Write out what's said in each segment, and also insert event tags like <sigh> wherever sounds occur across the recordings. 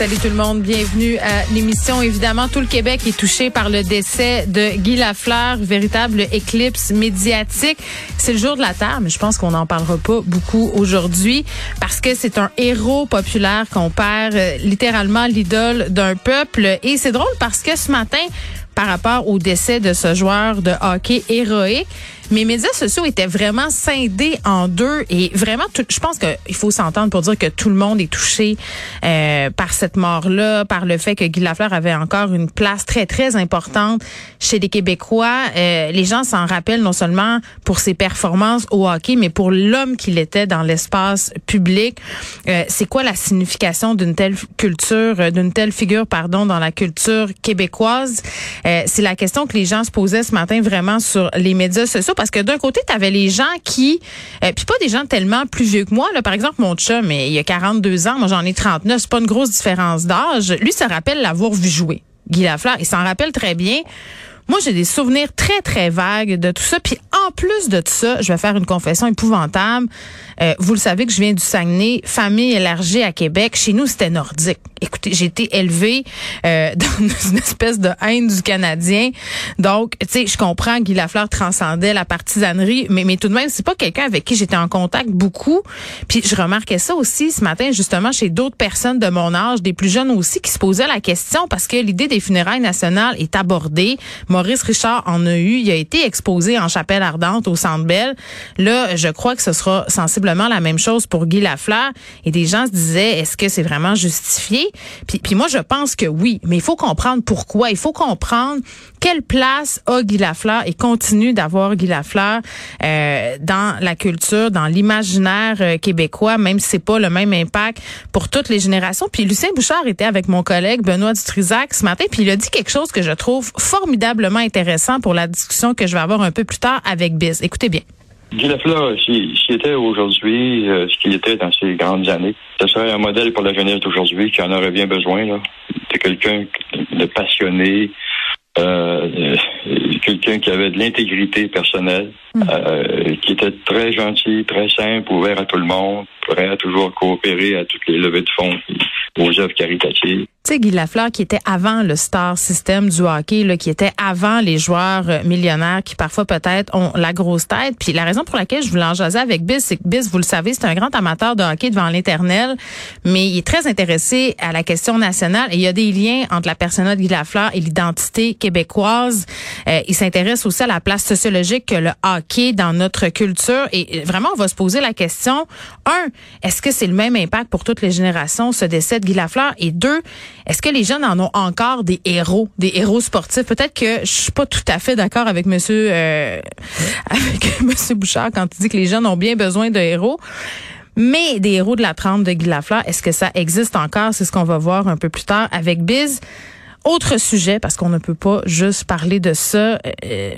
Salut tout le monde, bienvenue à l'émission. Évidemment, tout le Québec est touché par le décès de Guy Lafleur, véritable éclipse médiatique. C'est le jour de la Terre, mais je pense qu'on n'en parlera pas beaucoup aujourd'hui parce que c'est un héros populaire qu'on perd euh, littéralement l'idole d'un peuple. Et c'est drôle parce que ce matin, par rapport au décès de ce joueur de hockey héroïque, mes médias sociaux étaient vraiment scindés en deux et vraiment, je pense qu'il faut s'entendre pour dire que tout le monde est touché euh, par cette mort-là, par le fait que Guy Lafleur avait encore une place très, très importante chez les Québécois. Euh, les gens s'en rappellent non seulement pour ses performances au hockey, mais pour l'homme qu'il était dans l'espace public. Euh, c'est quoi la signification d'une telle culture, d'une telle figure, pardon, dans la culture québécoise? c'est la question que les gens se posaient ce matin vraiment sur les médias sociaux parce que d'un côté, tu les gens qui, euh, puis pas des gens tellement plus vieux que moi, là, par exemple mon chum, mais il a 42 ans, moi j'en ai 39, c'est pas une grosse différence d'âge. Lui se rappelle l'avoir vu jouer. Guy Lafleur, il s'en rappelle très bien. Moi, j'ai des souvenirs très, très vagues de tout ça. Puis en plus de tout ça, je vais faire une confession épouvantable. Euh, vous le savez que je viens du Saguenay, famille élargie à Québec. Chez nous, c'était nordique. Écoutez, j'ai été élevée euh, <laughs> dans une espèce de haine du Canadien. Donc, tu sais, je comprends que Guy Lafleur transcendait la partisanerie, mais, mais tout de même, c'est pas quelqu'un avec qui j'étais en contact beaucoup. Puis je remarquais ça aussi ce matin, justement, chez d'autres personnes de mon âge, des plus jeunes aussi, qui se posaient la question parce que l'idée des funérailles nationales est abordée. Maurice Richard en a eu. Il a été exposé en chapelle ardente au Centre Bell. Là, je crois que ce sera sensiblement la même chose pour Guy Lafleur. Et des gens se disaient, est-ce que c'est vraiment justifié? Puis, puis moi, je pense que oui. Mais il faut comprendre pourquoi. Il faut comprendre quelle place a Guy Lafleur et continue d'avoir Guy Lafleur euh, dans la culture, dans l'imaginaire euh, québécois, même si c'est pas le même impact pour toutes les générations. Puis Lucien Bouchard était avec mon collègue Benoît Dutrisac ce matin, puis il a dit quelque chose que je trouve formidablement intéressant pour la discussion que je vais avoir un peu plus tard avec Biz. Écoutez bien. Guy Lafleur, s'il était aujourd'hui, euh, ce qu'il était dans ses grandes années, ce serait un modèle pour la jeunesse d'aujourd'hui qui en aurait bien besoin. C'est quelqu'un de passionné, euh, quelqu'un qui avait de l'intégrité personnelle, hmm. euh, qui était très gentil, très simple, ouvert à tout le monde, prêt à toujours coopérer à toutes les levées de fonds, aux œuvres caritatives. Tu sais, Guy Lafleur, qui était avant le star système du hockey, là, qui était avant les joueurs euh, millionnaires qui parfois peut-être ont la grosse tête. Puis la raison pour laquelle je voulais en jaser avec Biz, c'est que Biz, vous le savez, c'est un grand amateur de hockey devant l'éternel, mais il est très intéressé à la question nationale et il y a des liens entre la personne de Guy Lafleur et l'identité québécoise. Euh, il s'intéresse aussi à la place sociologique que le hockey dans notre culture et vraiment, on va se poser la question, un, est-ce que c'est le même impact pour toutes les générations, ce décès de Guy Lafleur? Et deux, est-ce que les jeunes en ont encore des héros, des héros sportifs? Peut-être que je suis pas tout à fait d'accord avec monsieur, euh, <laughs> avec monsieur Bouchard quand il dit que les jeunes ont bien besoin de héros. Mais des héros de la trempe de Guy Lafleur, est-ce que ça existe encore? C'est ce qu'on va voir un peu plus tard avec Biz. Autre sujet, parce qu'on ne peut pas juste parler de ça. Euh,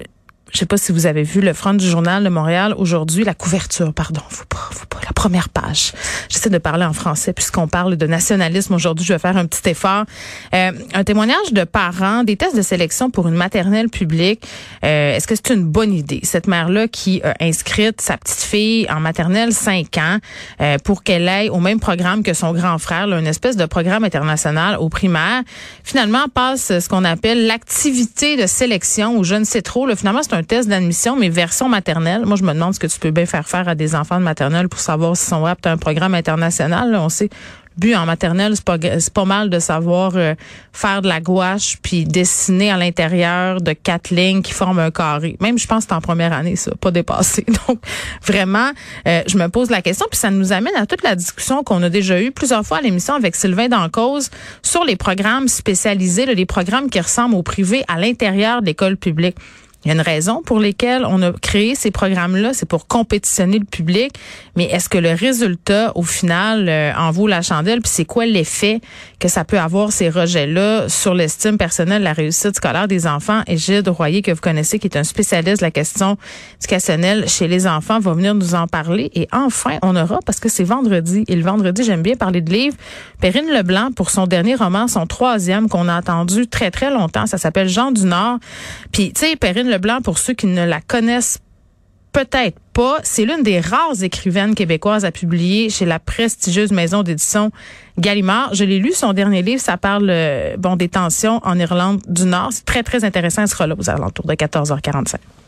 je sais pas si vous avez vu le front du journal de Montréal aujourd'hui, la couverture, pardon, faut pas, faut pas, la première page. J'essaie de parler en français puisqu'on parle de nationalisme aujourd'hui. Je vais faire un petit effort. Euh, un témoignage de parents, des tests de sélection pour une maternelle publique. Euh, Est-ce que c'est une bonne idée? Cette mère-là qui a inscrite sa petite fille en maternelle 5 ans euh, pour qu'elle aille au même programme que son grand frère, là, une espèce de programme international au primaire. Finalement, passe ce qu'on appelle l'activité de sélection ou je ne sais trop. Là, finalement, c'est un test d'admission, mais version maternelle. Moi, je me demande ce que tu peux bien faire faire à des enfants de maternelle pour savoir à un programme international. on sait but en maternelle, c'est pas pas mal de savoir euh, faire de la gouache puis dessiner à l'intérieur de quatre lignes qui forment un carré. Même je pense c'est en première année ça, pas dépassé. <laughs> Donc vraiment, euh, je me pose la question puis ça nous amène à toute la discussion qu'on a déjà eue plusieurs fois à l'émission avec Sylvain Dancause sur les programmes spécialisés, les programmes qui ressemblent au privé à l'intérieur de l'école publique. Il y a une raison pour laquelle on a créé ces programmes-là, c'est pour compétitionner le public. Mais est-ce que le résultat, au final, euh, en vaut la chandelle? Puis c'est quoi l'effet que ça peut avoir ces rejets-là sur l'estime personnelle, la réussite scolaire des enfants? Et Gilles Royer, que vous connaissez, qui est un spécialiste de la question éducationnelle chez les enfants, va venir nous en parler. Et enfin, on aura, parce que c'est vendredi, et le vendredi, j'aime bien parler de livres, Perrine Leblanc pour son dernier roman, son troisième, qu'on a attendu très, très longtemps. Ça s'appelle Jean du Nord. Puis, tu sais, Perrine Leblanc, pour ceux qui ne la connaissent peut-être pas, c'est l'une des rares écrivaines québécoises à publier chez la prestigieuse maison d'édition Gallimard. Je l'ai lu, son dernier livre, ça parle euh, bon des tensions en Irlande du Nord. C'est très, très intéressant, ce sera là aux alentours de 14h45.